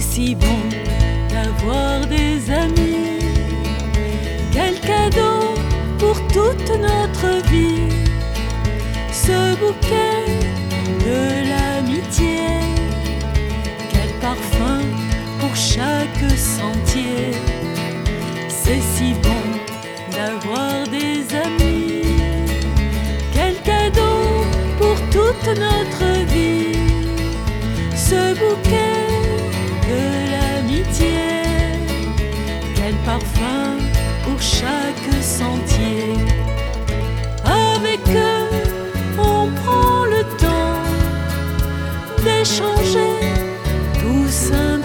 si bon d'avoir des amis. Quel cadeau pour toute notre vie. Ce bouquet de l'amitié. Quel parfum pour chaque sentier. C'est si bon d'avoir des amis. Quel cadeau pour toute notre vie. Ce bouquet pour chaque sentier. Avec eux, on prend le temps d'échanger tout simplement.